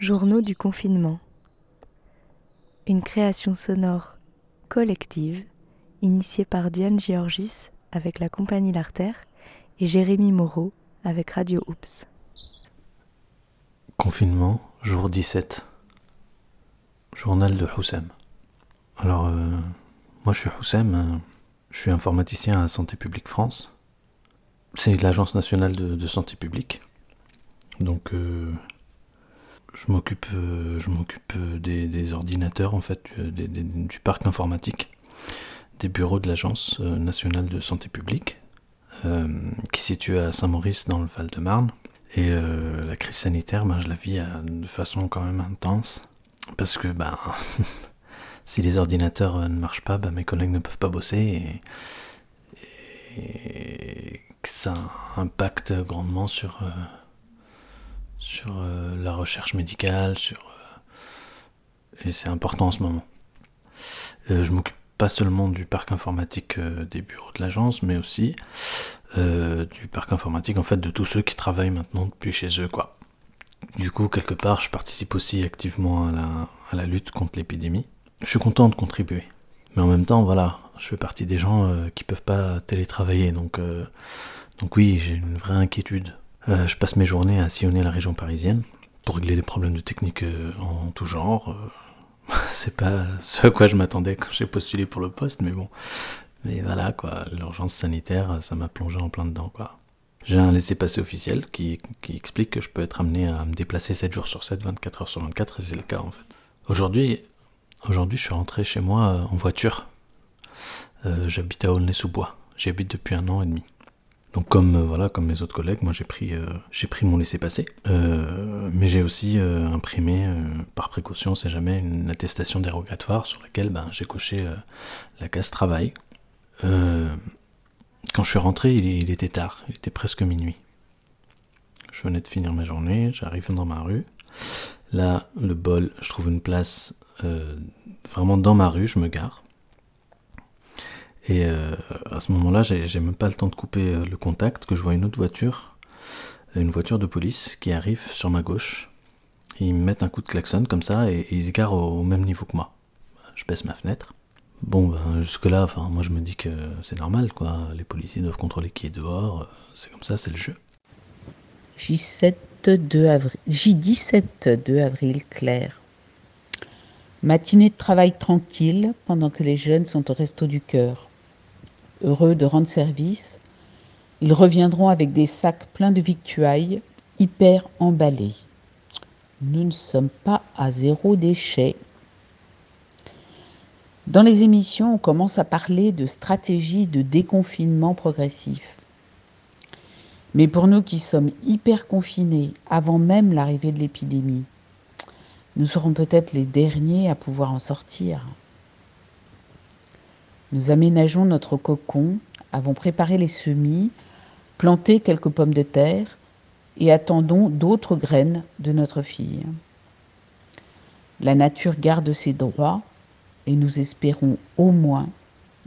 Journaux du confinement. Une création sonore collective initiée par Diane Georgis avec la compagnie L'Artère et Jérémy Moreau avec Radio Oops. Confinement, jour 17. Journal de Houssem. Alors, euh, moi je suis Houssem, euh, je suis informaticien à Santé publique France. C'est l'Agence nationale de, santé publique. Donc, euh, je m'occupe, je m'occupe des, ordinateurs en fait, du parc informatique, des bureaux de l'Agence nationale de santé publique, qui est située à Saint-Maurice dans le Val-de-Marne. Et la crise sanitaire, ben, je la vis de façon quand même intense. Parce que ben, si les ordinateurs euh, ne marchent pas, ben, mes collègues ne peuvent pas bosser et, ça impacte grandement sur, euh, sur euh, la recherche médicale, sur, et c'est important en ce moment. je m'occupe pas seulement du parc informatique des bureaux de l'agence, mais aussi du parc informatique en fait de tous ceux qui travaillent maintenant depuis chez eux quoi. Du coup, quelque part, je participe aussi activement à la, lutte contre l'épidémie. Je suis content de contribuer. Mais en même temps, voilà, je fais partie des gens euh, qui peuvent pas télétravailler. Donc, euh, donc oui, j'ai une vraie inquiétude. Euh, je passe mes journées à sillonner la région parisienne pour régler des problèmes de technique en tout genre. C'est pas ce à quoi je m'attendais quand j'ai postulé pour le poste, mais bon. Mais voilà, quoi, l'urgence sanitaire, ça m'a plongé en plein dedans, quoi. J'ai un laissez-passer officiel qui, explique que je peux être amené à me déplacer 7 jours sur 7, 24 heures sur 24, et c'est le cas en fait. Aujourd'hui, aujourd'hui, je suis rentré chez moi euh, en voiture. Euh, j'habite à Aulnay-sous-Bois. J'y habite depuis un an et demi. Donc comme euh, voilà, comme mes autres collègues, moi j'ai pris, j'ai pris mon laissez-passer, mais j'ai aussi imprimé par précaution, c'est jamais, une attestation dérogatoire sur laquelle ben, j'ai coché la case travail. Quand je suis rentré, il, était tard, il était presque minuit. Je venais de finir ma journée, j'arrive dans ma rue. Là, le bol, je trouve une place euh, vraiment dans ma rue, je me gare. Et euh, à ce moment-là, j'ai même pas le temps de couper euh, le contact, que je vois une autre voiture, une voiture de police qui arrive sur ma gauche. Ils me mettent un coup de klaxon comme ça et, ils se garent au même niveau que moi. Je baisse ma fenêtre. Bon, ben, jusque-là, enfin, moi je me dis que c'est normal, quoi. Les policiers doivent contrôler qui est dehors. C'est comme ça, c'est le jeu. J7 2 avril, J17 2 avril, clair. Matinée de travail tranquille pendant que les jeunes sont au resto du cœur. Heureux de rendre service, ils reviendront avec des sacs pleins de victuailles, hyper emballés. Nous ne sommes pas à zéro déchet, dans les émissions, on commence à parler de stratégie de déconfinement progressif. Mais pour nous qui sommes hyper confinés avant même l'arrivée de l'épidémie, nous serons peut-être les derniers à pouvoir en sortir. Nous aménageons notre cocon, avons préparé les semis, planté quelques pommes de terre et attendons d'autres graines de notre fille. La nature garde ses droits et nous espérons au moins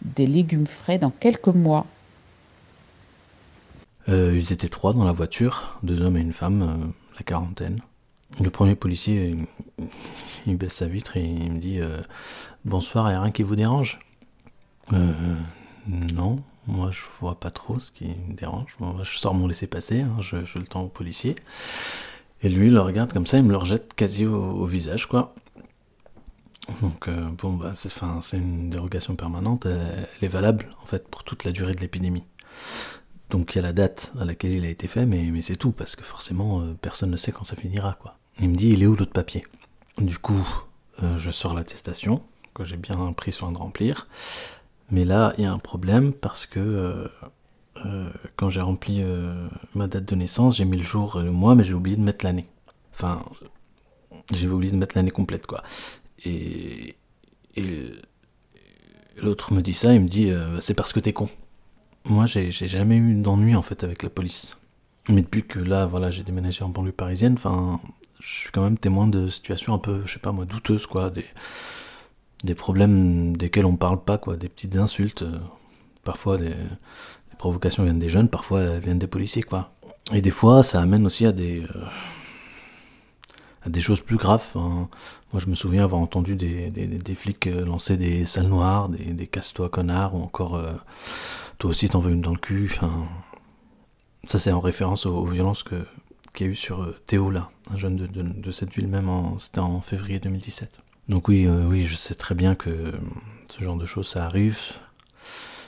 des légumes frais dans quelques mois. Euh, ils étaient trois dans la voiture, deux hommes et une femme, euh, la quarantaine. Le premier policier, il, baisse sa vitre et il me dit euh, Bonsoir, il a rien qui vous dérange? Non, moi je vois pas trop ce qui me dérange. je sors mon laisser-passer, hein, je, le tends au policier. Et lui, il le regarde comme ça, il me le rejette quasi au visage, quoi. Donc euh, bon, bah, c'est une dérogation permanente, elle, est valable en fait pour toute la durée de l'épidémie. Donc il y a la date à laquelle il a été fait, mais, mais c'est tout, parce que forcément euh, personne ne sait quand ça finira. quoi. Il me dit, il est où l'autre papier? Du coup, euh, je sors l'attestation, que j'ai bien pris soin de remplir. Mais là, il y a un problème, parce que quand j'ai rempli ma date de naissance, j'ai mis le jour et le mois, mais j'ai oublié de mettre l'année. Enfin, j'ai oublié de mettre l'année complète, quoi. Et, l'autre me dit ça, il me dit euh, c'est parce que t'es con. Moi, j'ai jamais eu d'ennui en fait avec la police. Mais depuis que là, voilà, j'ai déménagé en banlieue parisienne, enfin, je suis quand même témoin de situations un peu, je sais pas moi, douteuses quoi, des problèmes desquels on parle pas quoi, des petites insultes. Euh, parfois, des, provocations viennent des jeunes, parfois elles viennent des policiers quoi. Et des fois, ça amène aussi à des, euh, à des choses plus graves. Moi, je me souviens avoir entendu des, des, flics lancer des salles noires, des, des casse-toi connard, ou encore toi aussi t'en veux une dans le cul. ça, c'est en référence aux, violences que qu'il y a eu sur Théo, là, un jeune de, de, cette ville même, c'était en février 2017. Donc oui, oui, je sais très bien que ce genre de choses, ça arrive.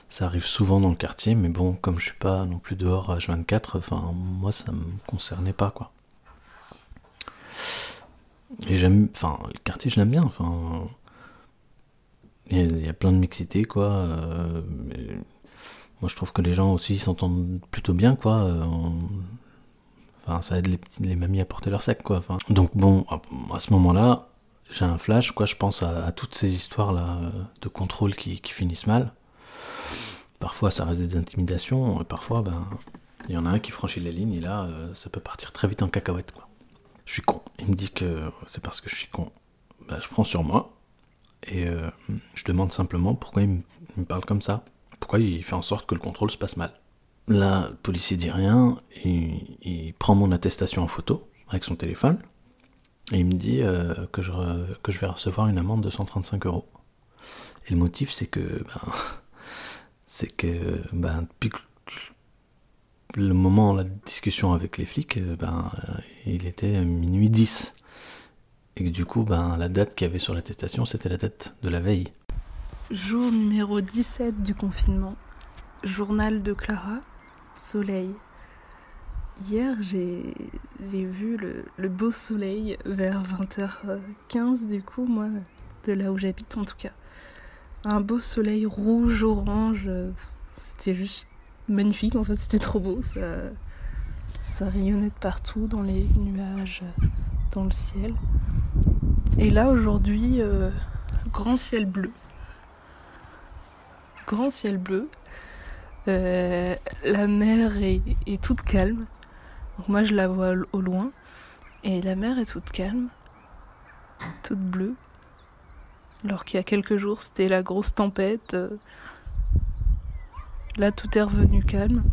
Ça arrive souvent dans le quartier, mais bon, comme je suis pas non plus dehors à H24, enfin, moi, ça me concernait pas, quoi. Et j'aime, enfin, le quartier, je l'aime bien, enfin. Il y, a plein de mixité, quoi. Euh, moi, je trouve que les gens aussi s'entendent plutôt bien, quoi. Euh, enfin, ça aide les, les mamies à porter leur sac, quoi. Enfin, donc, bon, à ce moment-là, j'ai un flash, quoi. Je pense à, toutes ces histoires-là euh, de contrôle qui, finissent mal. Parfois, ça reste des intimidations, et parfois, ben, il y en a un qui franchit la ligne, et là, euh, ça peut partir très vite en cacahuète, quoi. Je suis con. Il me dit que c'est parce que je suis con. Ben, je prends sur moi, et euh, je demande simplement pourquoi il me, parle comme ça. Pourquoi il fait en sorte que le contrôle se passe mal. Là, le policier dit rien, il prend mon attestation en photo avec son téléphone. Et il me dit euh, que, je, que je vais recevoir une amende de 135 euros. Et le motif, c'est que, ben, c'est que, ben, depuis le moment, la discussion avec les flics, euh, ben, il était minuit 10. Et que du coup, ben, la date qu'il y avait sur l'attestation, c'était la date de la veille. Jour numéro 17 du confinement. Journal de Clara. Soleil. Hier, j'ai vu le, beau soleil vers 20h15, du coup, moi, de là où j'habite en tout cas. Un beau soleil rouge-orange, c'était juste magnifique en fait, c'était trop beau. Ça, ça rayonnait de partout, dans les nuages, dans le ciel. Et là, aujourd'hui, euh, grand ciel bleu. Grand ciel bleu. Euh, la mer est, est toute calme. Donc moi je la vois au loin et la mer est toute calme, toute bleue. Alors qu'il y a quelques jours c'était la grosse tempête. Euh, là tout est revenu calme.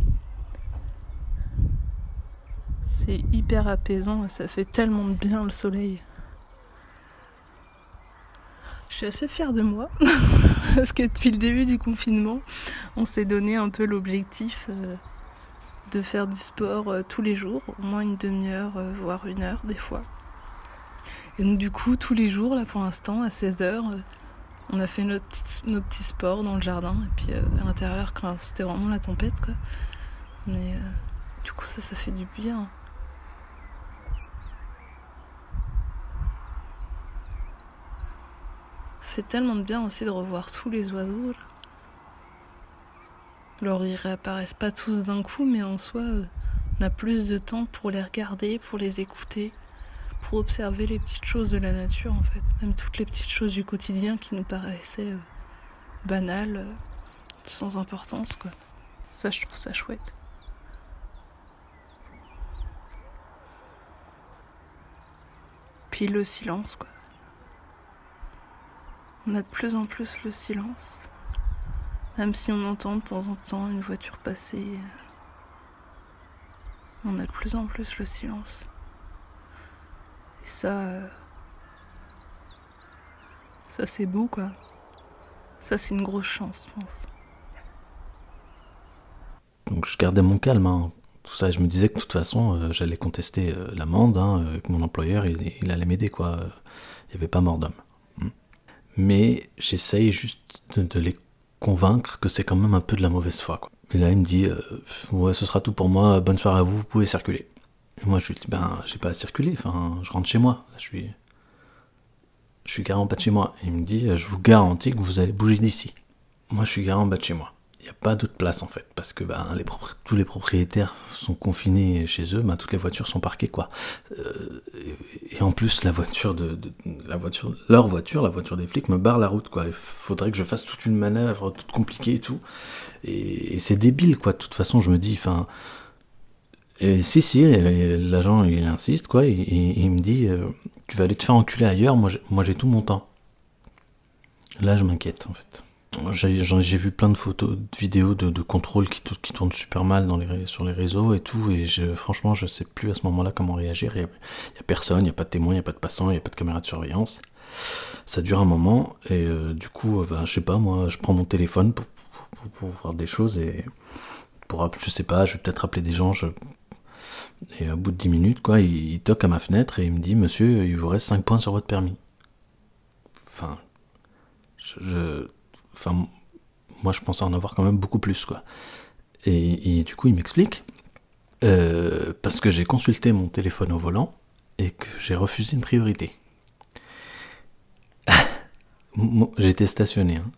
C'est hyper apaisant et ça fait tellement de bien le soleil. Je suis assez fière de moi parce que depuis le début du confinement, on s'est donné un peu l'objectif euh, de faire du sport euh, tous les jours, au moins une demi-heure, euh, voire une heure des fois. Et donc du coup, tous les jours, là pour l'instant, à 16h, euh, on a fait nos petits, sports dans le jardin, et puis à l'intérieur, quand c'était vraiment la tempête, quoi. Mais du coup, ça, ça fait du bien. Ça fait tellement de bien aussi de revoir tous les oiseaux. Là. Alors ils réapparaissent pas tous d'un coup, mais en soi, euh, on a plus de temps pour les regarder, pour les écouter, pour observer les petites choses de la nature en fait. Même toutes les petites choses du quotidien qui nous paraissaient euh, banales, euh, sans importance quoi. Ça, je trouve ça chouette. Puis le silence quoi. On a de plus en plus le silence. Même si on entend de temps en temps une voiture passer, on a de plus en plus le silence. Et ça, ça c'est beau quoi. Ça c'est une grosse chance, je pense. Donc je gardais mon calme. Hein. Tout ça, je me disais que de toute façon, euh, j'allais contester euh, l'amende, hein, euh, que mon employeur, il, allait m'aider, quoi. Il n'y avait pas mort d'homme. Hmm. Mais j'essaye juste de, de les convaincre que c'est quand même un peu de la mauvaise foi. Quoi. Et là, il me dit, euh, ouais, ce sera tout pour moi, bonne soirée à vous, vous pouvez circuler. Et moi, je lui dis, ben, j'ai pas à circuler, enfin, je rentre chez moi. je suis, je suis garé en bas de chez moi. Et il me dit, je vous garantis que vous allez bouger d'ici. Moi, je suis garé en bas de chez moi n'y a pas d'autre place en fait, parce que ben, tous les propriétaires sont confinés chez eux, ben, toutes les voitures sont parquées quoi. Euh, et en plus la voiture de, la voiture, leur voiture, la voiture des flics me barre la route quoi. Il faudrait que je fasse toute une manœuvre toute compliquée et tout. Et, c'est débile quoi. De toute façon je me dis, enfin, si si, l'agent il insiste quoi, il me dit, euh, tu vas aller te faire enculer ailleurs. Moi j'ai tout mon temps. Là je m'inquiète en fait. J'ai vu plein de photos, de vidéos de, de contrôle qui, tournent super mal sur les réseaux et tout, et franchement, je sais plus à ce moment-là comment réagir. Il n'y a, personne, il n'y a pas de témoin, il n'y a pas de passant, il n'y a pas de caméra de surveillance. Ça dure un moment, et euh, du coup, ben, je sais pas, moi, je prends mon téléphone pour, voir des choses, et pour, je sais pas, je vais peut-être appeler des gens, et au bout de 10 minutes, quoi, il, toque à ma fenêtre et il me dit Monsieur, il vous reste 5 points sur votre permis. Enfin, je Moi, je pensais en avoir quand même beaucoup plus, quoi. Et, du coup, il m'explique, euh, parce que j'ai consulté mon téléphone au volant et que j'ai refusé une priorité. J'étais stationné. Hein.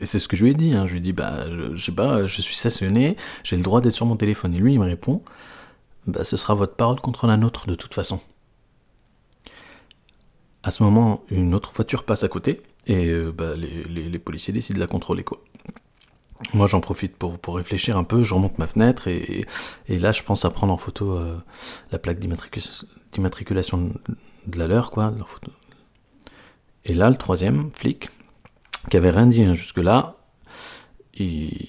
Et c'est ce que je lui ai dit. Hein. Je lui ai dit, bah, je, sais pas, je suis stationné, j'ai le droit d'être sur mon téléphone. Et lui, il me répond, bah, ce sera votre parole contre la nôtre de toute façon. À ce moment, une autre voiture passe à côté et euh, bah, les, policiers décident de la contrôler. Moi, j'en profite pour, réfléchir un peu, je remonte ma fenêtre et, là, je pense à prendre en photo euh, la plaque d'immatriculation de la leur. Et là, le troisième flic, qui avait rien dit hein, jusque-là, il,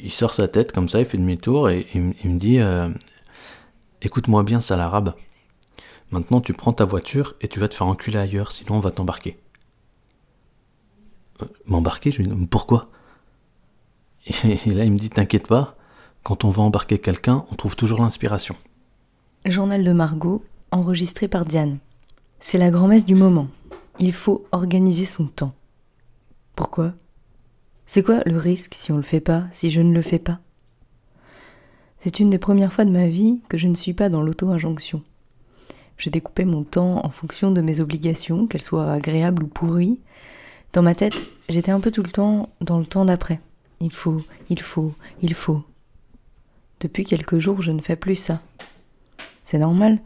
il, sort sa tête comme ça, il fait demi-tour et il, me dit euh, Écoute-moi bien, sale arabe. Maintenant, tu prends ta voiture et tu vas te faire enculer ailleurs, sinon on va t'embarquer. Euh, m'embarquer Pourquoi? Et, là, il me dit T'inquiète pas, quand on va embarquer quelqu'un, on trouve toujours l'inspiration. Journal de Margot, enregistré par Diane. C'est la grand-messe du moment. Il faut organiser son temps. Pourquoi? C'est quoi le risque si on le fait pas, si je ne le fais pas? C'est une des premières fois de ma vie que je ne suis pas dans l'auto-injonction. Je découpais mon temps en fonction de mes obligations, qu'elles soient agréables ou pourries. Dans ma tête, j'étais un peu tout le temps dans le temps d'après. Il faut, il faut, il faut. Depuis quelques jours, je ne fais plus ça. C'est normal,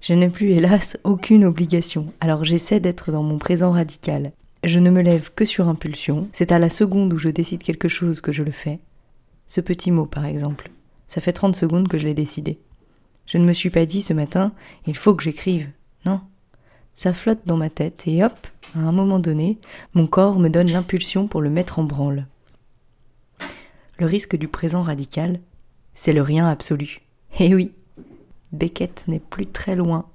je n'ai plus, hélas, aucune obligation, alors j'essaie d'être dans mon présent radical. Je ne me lève que sur impulsion, c'est à la seconde où je décide quelque chose que je le fais. Ce petit mot, par exemple, ça fait 30 secondes que je l'ai décidé. Je ne me suis pas dit ce matin, il faut que j'écrive. Non. Ça flotte dans ma tête et hop, à un moment donné, mon corps me donne l'impulsion pour le mettre en branle. Le risque du présent radical, c'est le rien absolu. Eh oui, Beckett n'est plus très loin.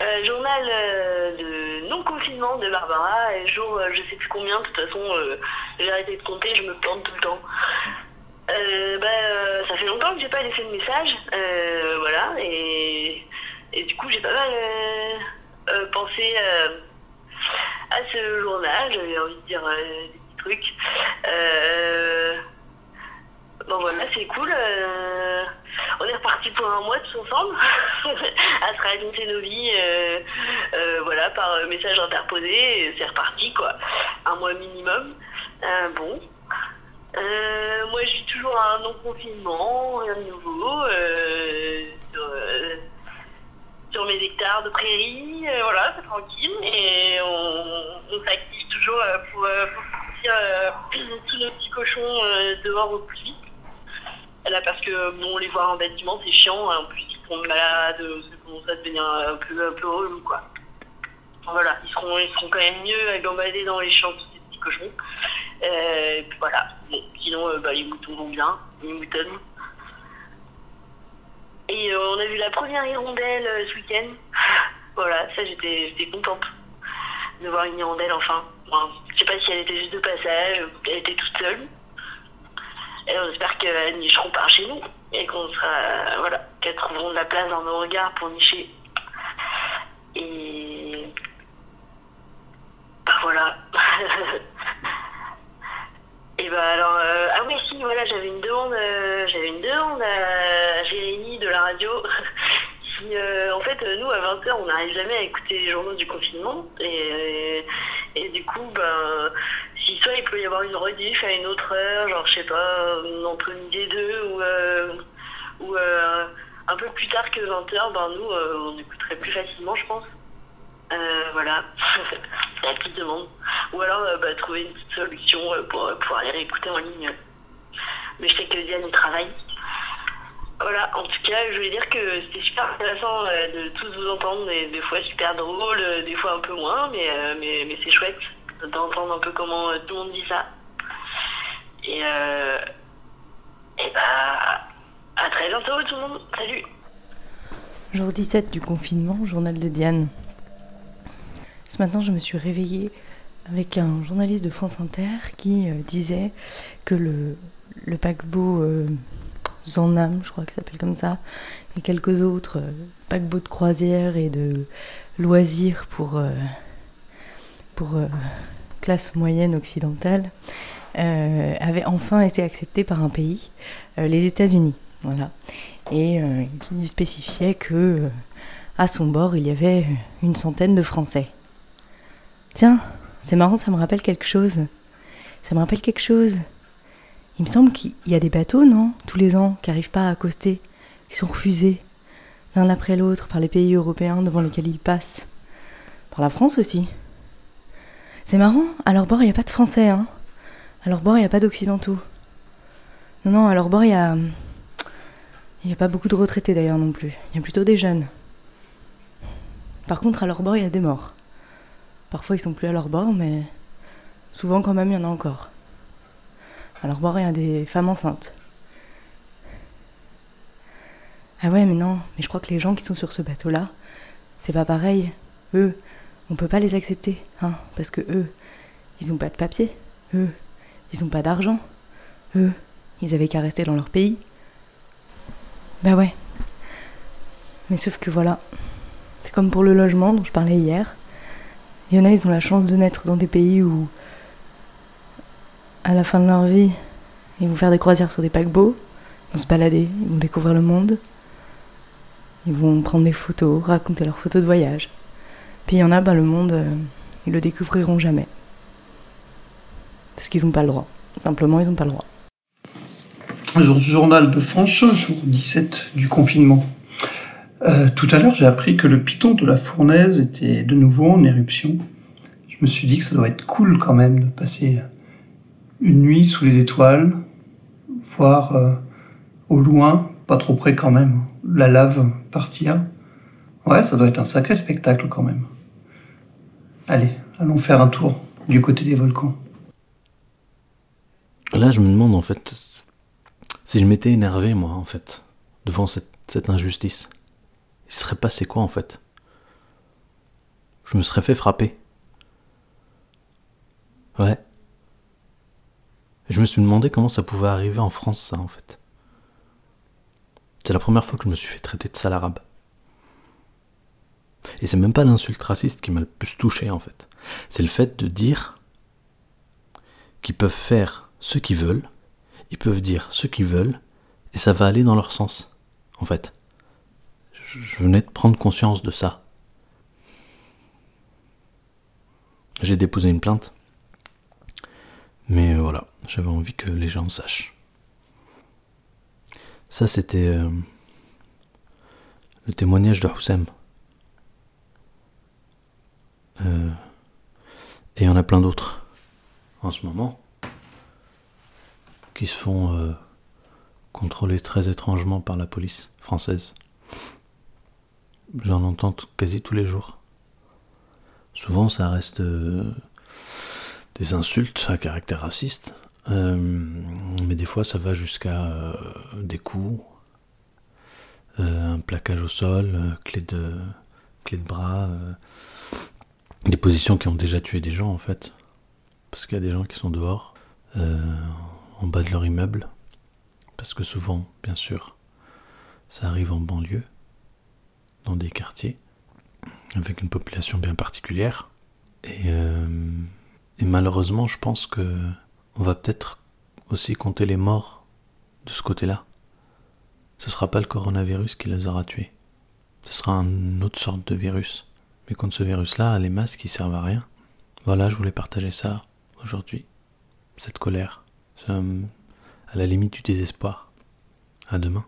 Euh, journal euh, de non-confinement de Barbara, jour euh, je sais plus combien, de toute façon j'ai arrêté de compter, je me plante tout le temps. Euh, bah, euh, ça fait longtemps que j'ai pas laissé de message, euh, voilà, et, et, du coup j'ai pas mal pensé à ce journal, j'avais envie de dire des petits trucs. bon voilà, c'est cool. on est reparti pour un mois tous ensemble à se raconter nos vies, voilà, par message interposé, c'est reparti quoi, un mois minimum. bon. Euh, moi, vis toujours un non-confinement, rien de nouveau, euh, euh, sur, mes hectares de prairies, voilà, c'est tranquille, et on, s'active toujours pour, sortir tous nos petits cochons dehors au plus vite. Là, parce que bon, les voir en bâtiment, c'est chiant, en plus ils sont malades, ça commence à devenir un peu, un peu quoi. Voilà, ils seront, ils seront quand même mieux à gambader dans les champs, tous ces petits cochons. Et puis voilà. Sinon, euh, bah, les moutons vont bien, les moutons. Et euh, on a vu la première hirondelle euh, ce week-end. voilà, ça j'étais contente de voir une hirondelle enfin. je sais pas si elle était juste de passage, elle était toute seule. Et on espère qu'elles nicheront par chez nous et qu'on sera, voilà, qu'elles trouveront de la place dans nos regards pour nicher. Et bah voilà. Bah alors, euh, ah oui, si, voilà, j'avais une demande, euh, j'avais une demande à Jérémy de la radio. euh, en fait, nous, à 20h, on n'arrive jamais à écouter les journaux du confinement. Et, et, du coup, ben, si soit il peut y avoir une rediff à une autre heure, genre, je sais pas, entre midi et deux, ou, ou un peu plus tard que 20h, ben, nous, on écouterait plus facilement, je pense. Euh, voilà, la petite demande. Ou alors euh, bah, trouver une petite solution euh, pour pouvoir les réécouter en ligne. Mais je sais que Diane y travaille. Voilà, en tout cas, je voulais dire que c'était super intéressant de tous vous entendre, des, des fois super drôle, des fois un peu moins, mais, mais, mais c'est chouette. d'entendre un peu comment tout le monde dit ça. Et, et bah, à très bientôt tout le monde. Salut. Jour 17 du confinement, journal de Diane. Ce matin, je me suis réveillée avec un journaliste de France Inter qui disait que le, le paquebot Zanam, je crois ça s'appelle comme ça, et quelques autres euh, paquebots de croisière et de loisirs pour, euh, pour euh, classe moyenne occidentale, avaient enfin été acceptés par un pays, les États-Unis. Voilà. Et qui spécifiait que à son bord, il y avait une centaine de Français. Tiens, c'est marrant, ça me rappelle quelque chose. Ça me rappelle quelque chose. Il me semble qu'il y a des bateaux, non Tous les ans, qui n'arrivent pas à accoster, qui sont refusés, l'un après l'autre, par les pays européens devant lesquels ils passent. Par la France aussi. C'est marrant, à leur bord, il n'y a pas de Français, hein À leur bord, il n'y a pas d'Occidentaux. Non, non, à leur bord, il y a. Il n'y a pas beaucoup de retraités d'ailleurs non plus. Il y a plutôt des jeunes. Par contre, à leur bord, il y a des morts. Parfois, ils sont plus à leur bord, mais souvent, quand même, il y en a encore. Alors bord, il y a des femmes enceintes. Ah ouais, mais non, mais je crois que les gens qui sont sur ce bateau-là, c'est pas pareil. Eux, on peut pas les accepter, hein, parce que eux, ils ont pas de papier. Eux, ils ont pas d'argent. Eux, ils avaient qu'à rester dans leur pays. Bah ouais. Mais sauf que voilà, c'est comme pour le logement dont je parlais hier. Il y en a, ils ont la chance de naître dans des pays où à la fin de leur vie, ils vont faire des croisières sur des paquebots, ils vont se balader, ils vont découvrir le monde, ils vont prendre des photos, raconter leurs photos de voyage. Puis il y en a, ben, le monde, euh, ils le découvriront jamais. Parce qu'ils n'ont pas le droit. Simplement, ils n'ont pas le droit. Journal de France, jour 17 du confinement. Euh, tout à l'heure, j'ai appris que le piton de la fournaise était de nouveau en éruption. Je me suis dit que ça doit être cool quand même de passer une nuit sous les étoiles, voir euh, au loin, pas trop près quand même, la lave partir. Ouais, ça doit être un sacré spectacle quand même. Allez, allons faire un tour du côté des volcans. Là, je me demande en fait si je m'étais énervé, moi, en fait, devant cette, cette injustice. Il serait passé quoi en fait? Je me serais fait frapper. Ouais je me suis demandé comment ça pouvait arriver en France, ça, en fait. C'est la première fois que je me suis fait traiter de sale arabe. Et c'est même pas l'insulte raciste qui m'a le plus touché, en fait. C'est le fait de dire qu'ils peuvent faire ce qu'ils veulent, ils peuvent dire ce qu'ils veulent, et ça va aller dans leur sens, en fait. Je venais de prendre conscience de ça. J'ai déposé une plainte. Mais euh, voilà, j'avais envie que les gens sachent. Ça, c'était euh, le témoignage de Houssem. Euh, et il y en a plein d'autres en ce moment qui se font contrôler très étrangement par la police française. J'en entends quasi tous les jours. Souvent, ça reste des insultes à caractère raciste, euh, mais des fois ça va jusqu'à euh, des coups, euh, un plaquage au sol, clé de clé de bras, des positions qui ont déjà tué des gens en fait, parce qu'il y a des gens qui sont dehors, en bas de leur immeuble, parce que souvent, bien sûr, ça arrive en banlieue, dans des quartiers, avec une population bien particulière, et et malheureusement, je pense que on va peut-être aussi compter les morts de ce côté-là. Ce sera pas le coronavirus qui les aura tués. Ce sera une autre sorte de virus. Mais contre ce virus-là, les masques, ils servent à rien. Voilà, je voulais partager ça aujourd'hui. Cette colère. à la limite du désespoir. À demain.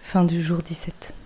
Fin du jour 17.